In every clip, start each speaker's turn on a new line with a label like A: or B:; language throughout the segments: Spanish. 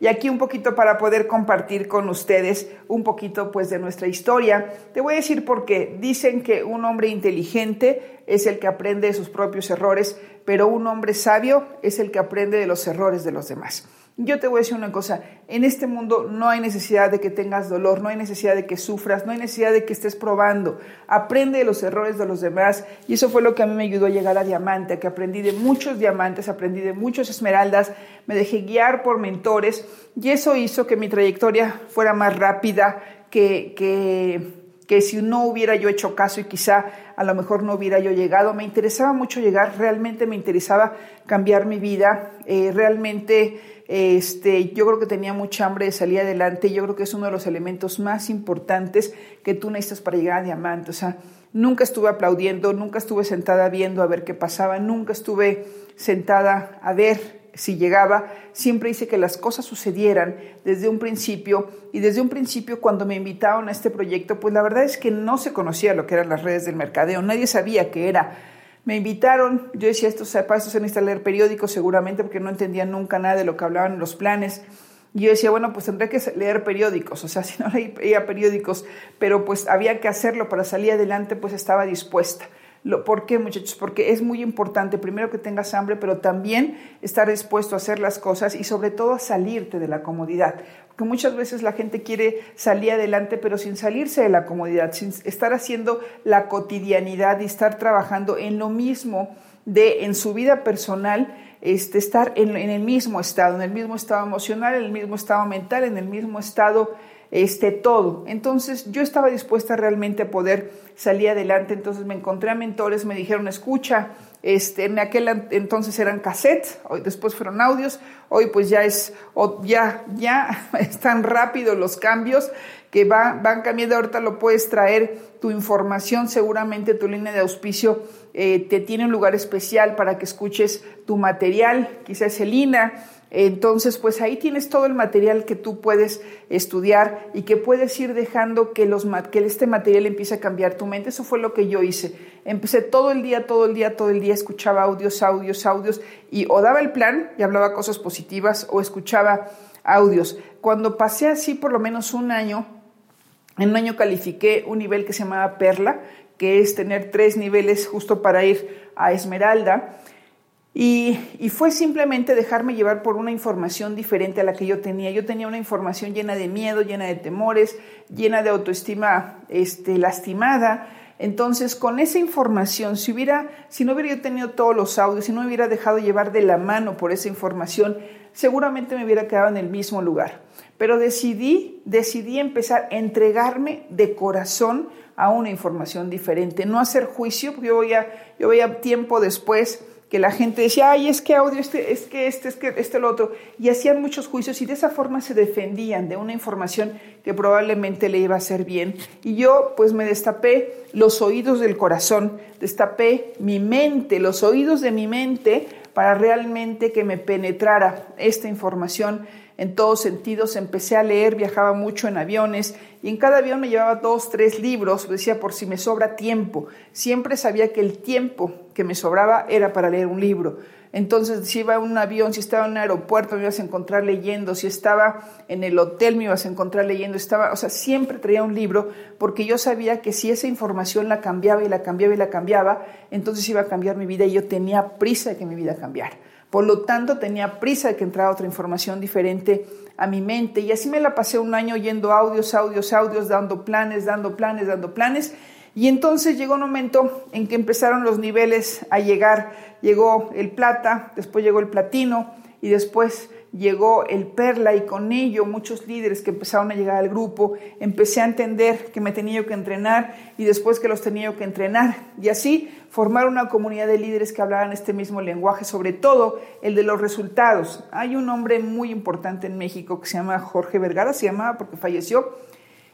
A: Y aquí un poquito para poder compartir con ustedes un poquito pues de nuestra historia. Te voy a decir por qué. Dicen que un hombre inteligente es el que aprende de sus propios errores, pero un hombre sabio es el que aprende de los errores de los demás. Yo te voy a decir una cosa, en este mundo no hay necesidad de que tengas dolor, no hay necesidad de que sufras, no hay necesidad de que estés probando. Aprende de los errores de los demás y eso fue lo que a mí me ayudó a llegar a diamante, que aprendí de muchos diamantes, aprendí de muchos esmeraldas, me dejé guiar por mentores y eso hizo que mi trayectoria fuera más rápida, que, que, que si no hubiera yo hecho caso y quizá a lo mejor no hubiera yo llegado. Me interesaba mucho llegar, realmente me interesaba cambiar mi vida, eh, realmente este, yo creo que tenía mucha hambre de salir adelante. Yo creo que es uno de los elementos más importantes que tú necesitas para llegar a diamante. O sea, nunca estuve aplaudiendo, nunca estuve sentada viendo a ver qué pasaba, nunca estuve sentada a ver si llegaba. Siempre hice que las cosas sucedieran desde un principio. Y desde un principio, cuando me invitaron a este proyecto, pues la verdad es que no se conocía lo que eran las redes del mercadeo. Nadie sabía qué era me invitaron, yo decía, estos para esto se necesita leer periódicos seguramente porque no entendía nunca nada de lo que hablaban los planes. Y yo decía, bueno, pues tendré que leer periódicos, o sea, si no leía periódicos, pero pues había que hacerlo para salir adelante, pues estaba dispuesta. ¿Por qué, muchachos? Porque es muy importante, primero que tengas hambre, pero también estar dispuesto a hacer las cosas y sobre todo a salirte de la comodidad que muchas veces la gente quiere salir adelante, pero sin salirse de la comodidad, sin estar haciendo la cotidianidad y estar trabajando en lo mismo de en su vida personal, este, estar en, en el mismo estado, en el mismo estado emocional, en el mismo estado mental, en el mismo estado este, todo. Entonces yo estaba dispuesta realmente a poder salir adelante, entonces me encontré a mentores, me dijeron, escucha, este, en aquel entonces eran cassettes, hoy después fueron audios, hoy pues ya es, ya, ya están rápidos los cambios que va, van cambiando, ahorita lo puedes traer, tu información, seguramente tu línea de auspicio eh, te tiene un lugar especial para que escuches tu material, quizás el INA, entonces, pues ahí tienes todo el material que tú puedes estudiar y que puedes ir dejando que, los, que este material empiece a cambiar tu mente. Eso fue lo que yo hice. Empecé todo el día, todo el día, todo el día, escuchaba audios, audios, audios y o daba el plan y hablaba cosas positivas o escuchaba audios. Cuando pasé así por lo menos un año, en un año califiqué un nivel que se llamaba Perla, que es tener tres niveles justo para ir a Esmeralda. Y, fue simplemente dejarme llevar por una información diferente a la que yo tenía. Yo tenía una información llena de miedo, llena de temores, llena de autoestima este, lastimada. Entonces, con esa información, si, hubiera, si no hubiera yo tenido todos los audios, si no me hubiera dejado llevar de la mano por esa información, seguramente me hubiera quedado en el mismo lugar. Pero decidí, decidí empezar a entregarme de corazón a una información diferente, no hacer juicio, porque yo veía, yo veía tiempo después que la gente decía, ay, es que audio, este, es que este, es que este, lo otro, y hacían muchos juicios y de esa forma se defendían de una información que probablemente le iba a hacer bien. Y yo pues me destapé los oídos del corazón, destapé mi mente, los oídos de mi mente para realmente que me penetrara esta información en todos sentidos. Empecé a leer, viajaba mucho en aviones y en cada avión me llevaba dos, tres libros, decía por si me sobra tiempo. Siempre sabía que el tiempo que me sobraba era para leer un libro. Entonces, si iba en un avión, si estaba en un aeropuerto, me ibas a encontrar leyendo, si estaba en el hotel, me ibas a encontrar leyendo, estaba, o sea, siempre traía un libro porque yo sabía que si esa información la cambiaba y la cambiaba y la cambiaba, entonces iba a cambiar mi vida y yo tenía prisa de que mi vida cambiara. Por lo tanto, tenía prisa de que entrara otra información diferente a mi mente. Y así me la pasé un año oyendo audios, audios, audios, dando planes, dando planes, dando planes. Y entonces llegó un momento en que empezaron los niveles a llegar. Llegó el plata, después llegó el platino y después llegó el Perla y con ello muchos líderes que empezaron a llegar al grupo, empecé a entender que me tenía que entrenar y después que los tenía que entrenar y así formar una comunidad de líderes que hablaran este mismo lenguaje, sobre todo el de los resultados. Hay un hombre muy importante en México que se llama Jorge Vergara, se llamaba porque falleció,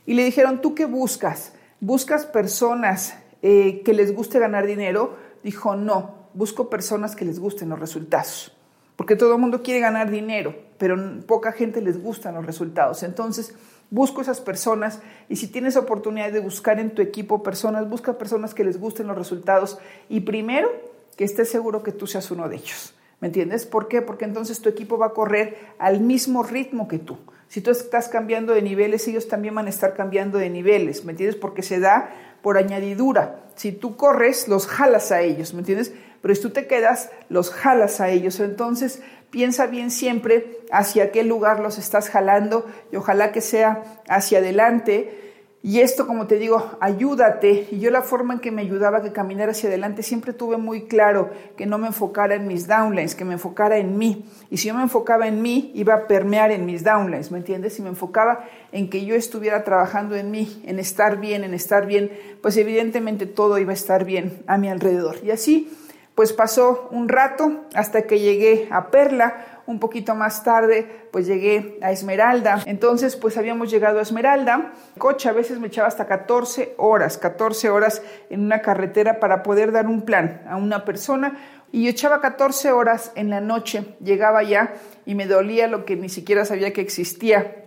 A: y le dijeron, ¿tú qué buscas? ¿Buscas personas eh, que les guste ganar dinero? Dijo, no, busco personas que les gusten los resultados. porque todo el mundo quiere ganar dinero, pero poca gente les gustan los resultados. Entonces, busco esas personas y si tienes oportunidad de buscar en tu equipo personas, busca personas que les gusten los resultados y primero que estés seguro que tú seas uno de ellos. ¿Me entiendes? ¿Por qué? Porque entonces tu equipo va a correr al mismo ritmo que tú. Si tú estás cambiando de niveles, ellos también van a estar cambiando de niveles, ¿me entiendes? Porque se da por añadidura. Si tú corres, los jalas a ellos, ¿me entiendes? Pero si tú te quedas, los jalas a ellos. Entonces, piensa bien siempre hacia qué lugar los estás jalando y ojalá que sea hacia adelante y esto, como te digo, ayúdate. Y yo la forma en que me ayudaba a que caminara hacia adelante, siempre tuve muy claro que no me enfocara en mis downlines, que me enfocara en mí. Y si yo me enfocaba en mí, iba a permear en mis downlines, ¿me entiendes? Si me enfocaba en que yo estuviera trabajando en mí, en estar bien, en estar bien, pues evidentemente todo iba a estar bien a mi alrededor. Y así, pues pasó un rato hasta que llegué a Perla, un poquito más tarde, pues llegué a Esmeralda. Entonces, pues habíamos llegado a Esmeralda. coche a veces me echaba hasta 14 horas, 14 horas en una carretera para poder dar un plan a una persona. Y yo echaba 14 horas en la noche, llegaba ya y me dolía lo que ni siquiera sabía que existía.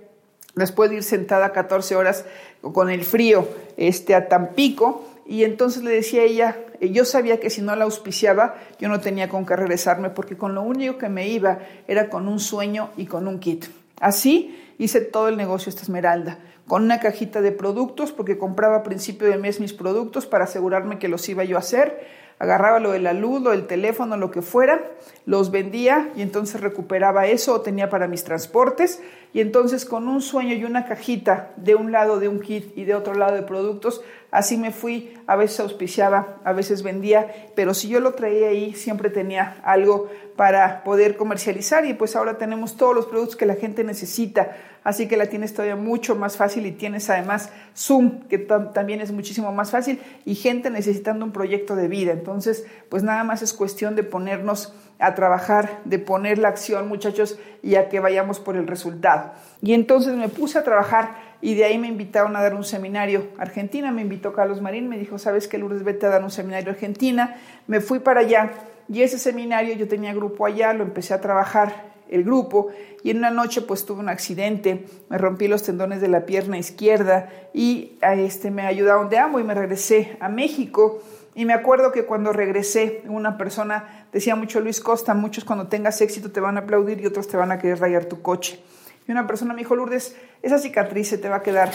A: Después de ir sentada 14 horas con el frío este, a Tampico, y entonces le decía a ella, eh, yo sabía que si no la auspiciaba, yo no tenía con qué regresarme, porque con lo único que me iba era con un sueño y con un kit. Así hice todo el negocio esta Esmeralda, con una cajita de productos, porque compraba a principio de mes mis productos para asegurarme que los iba yo a hacer agarraba lo de la luz, lo del teléfono, lo que fuera, los vendía y entonces recuperaba eso o tenía para mis transportes y entonces con un sueño y una cajita de un lado de un kit y de otro lado de productos, así me fui, a veces auspiciaba, a veces vendía, pero si yo lo traía ahí siempre tenía algo para poder comercializar y pues ahora tenemos todos los productos que la gente necesita, así que la tienes todavía mucho más fácil y tienes además Zoom, que también es muchísimo más fácil y gente necesitando un proyecto de vida. Entonces, pues nada más es cuestión de ponernos a trabajar, de poner la acción, muchachos, y a que vayamos por el resultado. Y entonces me puse a trabajar y de ahí me invitaron a dar un seminario a Argentina, me invitó Carlos Marín, me dijo, ¿sabes qué, Lourdes? Vete a dar un seminario a Argentina. Me fui para allá y ese seminario yo tenía grupo allá, lo empecé a trabajar el grupo y en una noche pues tuve un accidente, me rompí los tendones de la pierna izquierda y a este, me ayudaron de amo y me regresé a México y me acuerdo que cuando regresé una persona decía mucho Luis Costa, muchos cuando tengas éxito te van a aplaudir y otros te van a querer rayar tu coche. Y una persona me dijo, Lourdes, esa cicatriz se te va a quedar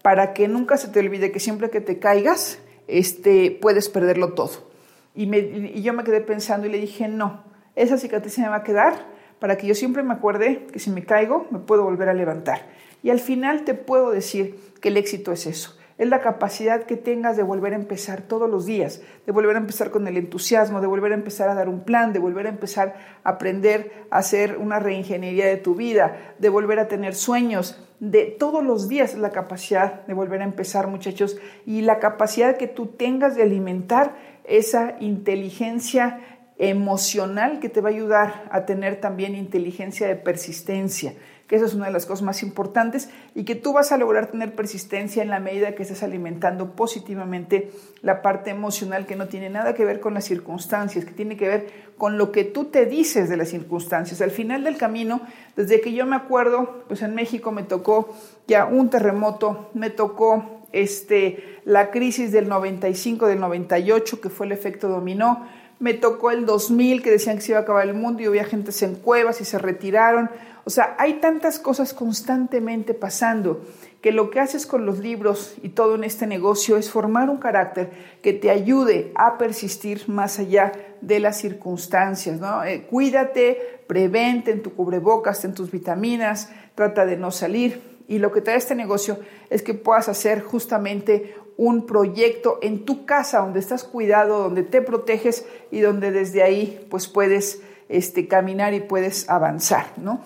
A: para que nunca se te olvide que siempre que te caigas, este, puedes perderlo todo. Y, yo me quedé pensando y le dije, no, esa cicatriz se me va a quedar para que yo siempre me acuerde que si me caigo me puedo volver a levantar. Y al final te puedo decir que el éxito es eso. Es la capacidad que tengas de volver a empezar todos los días, de volver a empezar con el entusiasmo, de volver a empezar a dar un plan, de volver a empezar a aprender a hacer una reingeniería de tu vida, de volver a tener sueños, de todos los días la capacidad de volver a empezar, muchachos, y la capacidad que tú tengas de alimentar esa inteligencia emocional que te va a ayudar a tener también inteligencia de persistencia, que esa es una de las cosas más importantes y que tú vas a lograr tener persistencia en la medida que estés alimentando positivamente la parte emocional que no tiene nada que ver con las circunstancias, que tiene que ver con lo que tú te dices de las circunstancias. Al final del camino, desde que yo me acuerdo, pues en México me tocó ya un terremoto, me tocó este, la crisis del 95, del 98, que fue el efecto dominó. Me tocó el 2000, que decían que se iba a acabar el mundo y había gente en cuevas y se retiraron. O sea, hay tantas cosas constantemente pasando que lo que haces con los libros y todo en este negocio es formar un carácter que te ayude a persistir más allá de las circunstancias. ¿no? Eh, cuídate, prevente en tu cubrebocas, en tus vitaminas, trata de no salir, y lo que trae este negocio es que puedas hacer justamente un proyecto en tu casa donde estás cuidado, donde te proteges y donde desde ahí pues puedes este, caminar y puedes avanzar, ¿no?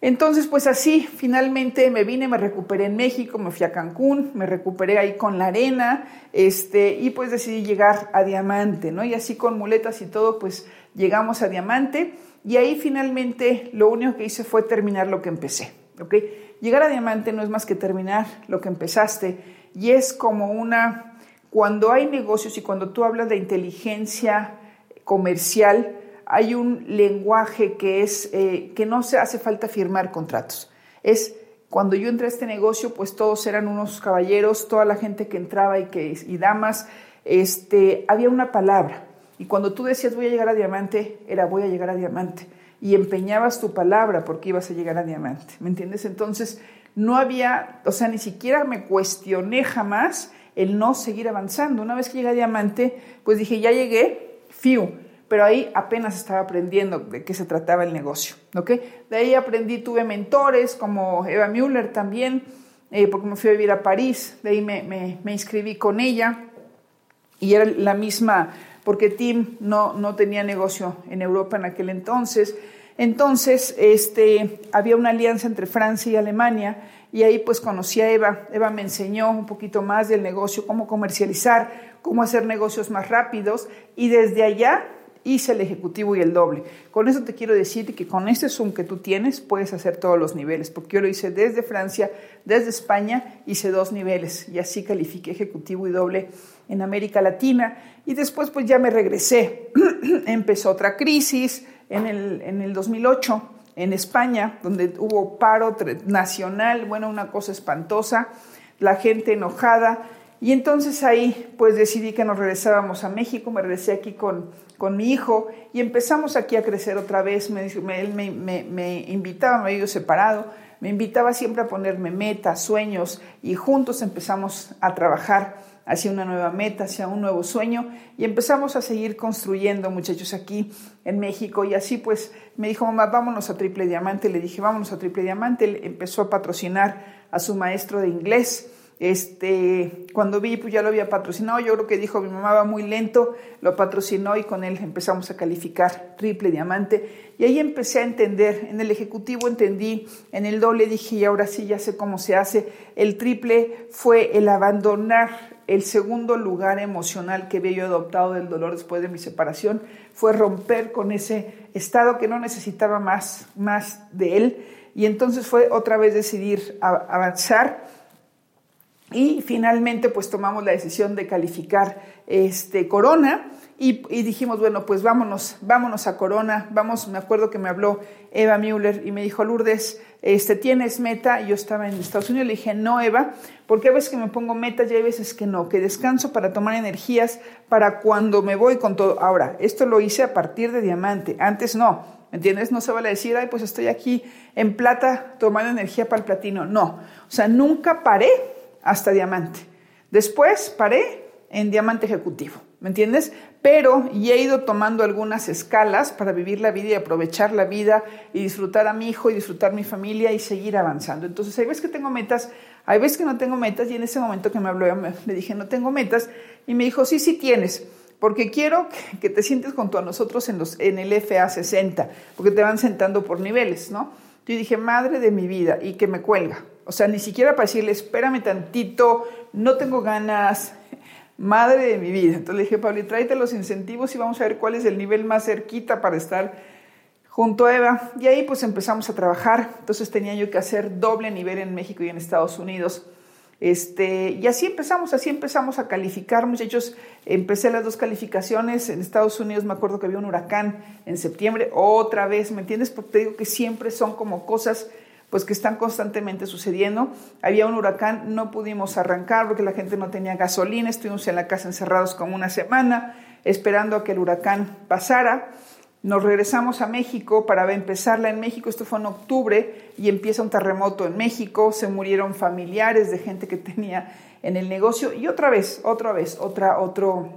A: Entonces, pues así, finalmente me vine, me recuperé en México, me fui a Cancún, me recuperé ahí con la arena, este, y pues decidí llegar a Diamante, ¿no? Y así con muletas y todo, pues llegamos a Diamante, y ahí finalmente lo único que hice fue terminar lo que empecé, ¿ok? Llegar a diamante no es más que terminar lo que empezaste y es como una, cuando hay negocios y cuando tú hablas de inteligencia comercial, hay un lenguaje que es eh, que no se hace falta firmar contratos. Es cuando yo entré a este negocio, pues todos eran unos caballeros, toda la gente que entraba y que y damas, este, había una palabra. Y cuando tú decías voy a llegar a diamante, era voy a llegar a diamante. Y empeñabas tu palabra porque ibas a llegar a diamante. ¿Me entiendes? Entonces, no había, o sea, ni siquiera me cuestioné jamás el no seguir avanzando. Una vez que llegué a diamante, pues dije, ya llegué, fiu, pero ahí apenas estaba aprendiendo de qué se trataba el negocio, ¿ok? De ahí aprendí, tuve mentores como Eva Müller también, eh, porque me fui a vivir a París, de ahí me, me, me, inscribí con ella y era la misma, porque Tim no, no tenía negocio en Europa en aquel entonces, entonces este, había una alianza entre Francia y Alemania y ahí pues conocí a Eva. Eva me enseñó un poquito más del negocio, cómo comercializar, cómo hacer negocios más rápidos y desde allá hice el ejecutivo y el doble. Con eso te quiero decir que con este Zoom que tú tienes puedes hacer todos los niveles, porque yo lo hice desde Francia, desde España, hice dos niveles y así califiqué ejecutivo y doble en América Latina y después pues ya me regresé. Empezó otra crisis en el, en el 2008 en España, donde hubo paro nacional, bueno, una cosa espantosa, la gente enojada. Y entonces ahí pues decidí que nos regresábamos a México, me regresé aquí con, con mi hijo y empezamos aquí a crecer otra vez. Él me, me, me invitaba, me había separado, me invitaba siempre a ponerme metas, sueños y juntos empezamos a trabajar hacia una nueva meta, hacia un nuevo sueño y empezamos a seguir construyendo muchachos aquí en México. Y así pues me dijo mamá vámonos a Triple Diamante, le dije vámonos a Triple Diamante, él empezó a patrocinar a su maestro de inglés. Este, cuando vi, pues ya lo había patrocinado, yo creo que dijo, mi mamá va muy lento, lo patrocinó y con él empezamos a calificar triple diamante. Y ahí empecé a entender, en el ejecutivo entendí, en el doble dije, y ahora sí ya sé cómo se hace. El triple fue el abandonar el segundo lugar emocional que había yo adoptado del dolor después de mi separación, fue romper con ese estado que no necesitaba más, más de él. Y entonces fue otra vez decidir avanzar y finalmente pues tomamos la decisión de calificar este Corona y, dijimos, bueno, pues vámonos, vámonos a Corona, vamos, me acuerdo que me habló Eva Müller y me dijo, Lourdes, este, ¿tienes meta? Y yo estaba en Estados Unidos, le dije, no, Eva, porque a veces que me pongo metas y hay veces que no, que descanso para tomar energías para cuando me voy con todo. Ahora, esto lo hice a partir de diamante, antes no, ¿me entiendes? No se vale decir, ay, pues estoy aquí en plata tomando energía para el platino, no, o sea, nunca paré hasta diamante. Después paré en diamante ejecutivo, ¿me entiendes? Pero y he ido tomando algunas escalas para vivir la vida y aprovechar la vida y disfrutar a mi hijo y disfrutar mi familia y seguir avanzando. Entonces, hay veces que tengo metas, hay veces que no tengo metas y en ese momento que me habló, le dije, no tengo metas y me dijo, sí, sí tienes porque quiero que te sientes junto a nosotros en, los, en el FA 60, porque te van sentando por niveles, ¿no? Yo dije, madre de mi vida, y que me cuelga. O sea, ni siquiera para decirle, espérame tantito, no tengo ganas, madre de mi vida. Entonces le dije, Pablo, tráete los incentivos y vamos a ver cuál es el nivel más cerquita para estar junto a Eva. Y ahí pues empezamos a trabajar. Entonces tenía yo que hacer doble nivel en México y en Estados Unidos. Este, y así empezamos, así empezamos a calificar, muchachos. Empecé las dos calificaciones. En Estados Unidos me acuerdo que había un huracán en septiembre, otra vez, ¿me entiendes? Porque te digo que siempre son como cosas pues que están constantemente sucediendo. Había un huracán, no pudimos arrancar porque la gente no tenía gasolina, estuvimos en la casa encerrados como una semana esperando a que el huracán pasara. Nos regresamos a México para empezarla en México, esto fue en octubre y empieza un terremoto en México, se murieron familiares de gente que tenía en el negocio y otra vez, otra vez, otra, otro,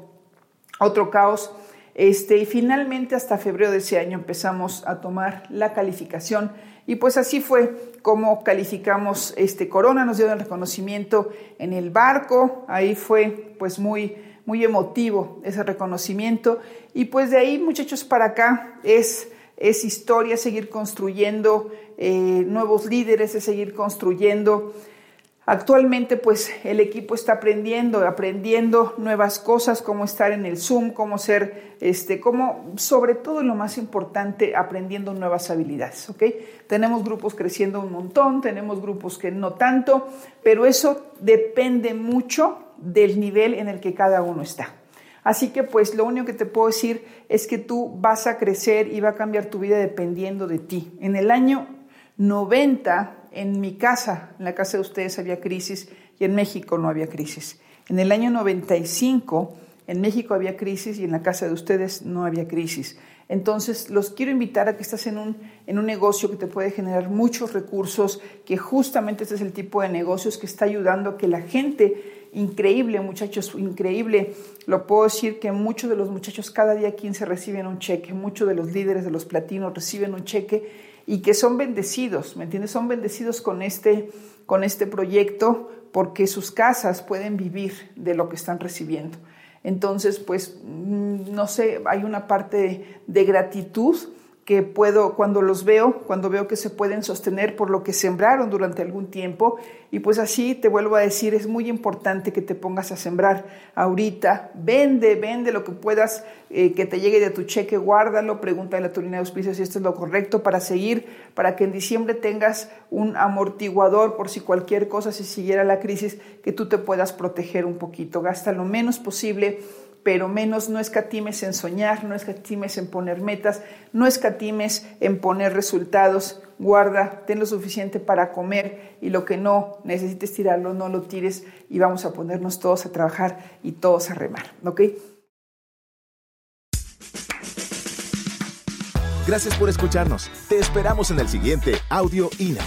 A: otro caos. Este, y finalmente hasta febrero de ese año empezamos a tomar la calificación y pues así fue como calificamos este Corona, nos dio el reconocimiento en el barco, ahí fue pues muy, muy emotivo ese reconocimiento. Y pues de ahí, muchachos, para acá es, es historia, seguir construyendo eh, nuevos líderes, es seguir construyendo Actualmente, pues el equipo está aprendiendo, aprendiendo nuevas cosas, cómo estar en el Zoom, cómo ser, este, cómo, sobre todo lo más importante, aprendiendo nuevas habilidades, ¿ok? Tenemos grupos creciendo un montón, tenemos grupos que no tanto, pero eso depende mucho del nivel en el que cada uno está. Así que pues lo único que te puedo decir es que tú vas a crecer y va a cambiar tu vida dependiendo de ti. En el año 90, en mi casa, en la casa de ustedes había crisis y en México no había crisis. En el año 95, en México había crisis y en la casa de ustedes no había crisis. Entonces, los quiero invitar a que estás en un, en un negocio que te puede generar muchos recursos, que justamente este es el tipo de negocios que está ayudando a que la gente increíble, muchachos, increíble. Lo puedo decir que muchos de los muchachos cada día 15 reciben un cheque, muchos de los líderes de los platinos reciben un cheque y que son bendecidos, ¿me entiendes? Son bendecidos con este, con este proyecto porque sus casas pueden vivir de lo que están recibiendo. Entonces, pues, mm, no sé, hay una parte de gratitud que puedo, cuando los veo, cuando veo que se pueden sostener por lo que sembraron durante algún tiempo. Y pues así te vuelvo a decir, es muy importante que te pongas a sembrar ahorita. Vende, vende lo que puedas, eh, que te llegue de tu cheque, guárdalo, pregúntale a tu línea de auspicios si esto es lo correcto para seguir, para que en diciembre tengas un amortiguador por si cualquier cosa, si siguiera la crisis, que tú te puedas proteger un poquito. Gasta lo menos posible pero menos no escatimes en soñar, no escatimes en poner metas, no escatimes en poner resultados, guarda, ten lo suficiente para comer y lo que no necesites tirarlo, no lo tires y vamos a ponernos todos a trabajar y todos a remar, ¿ok?
B: Gracias por escucharnos. Te esperamos en el siguiente Audio INA.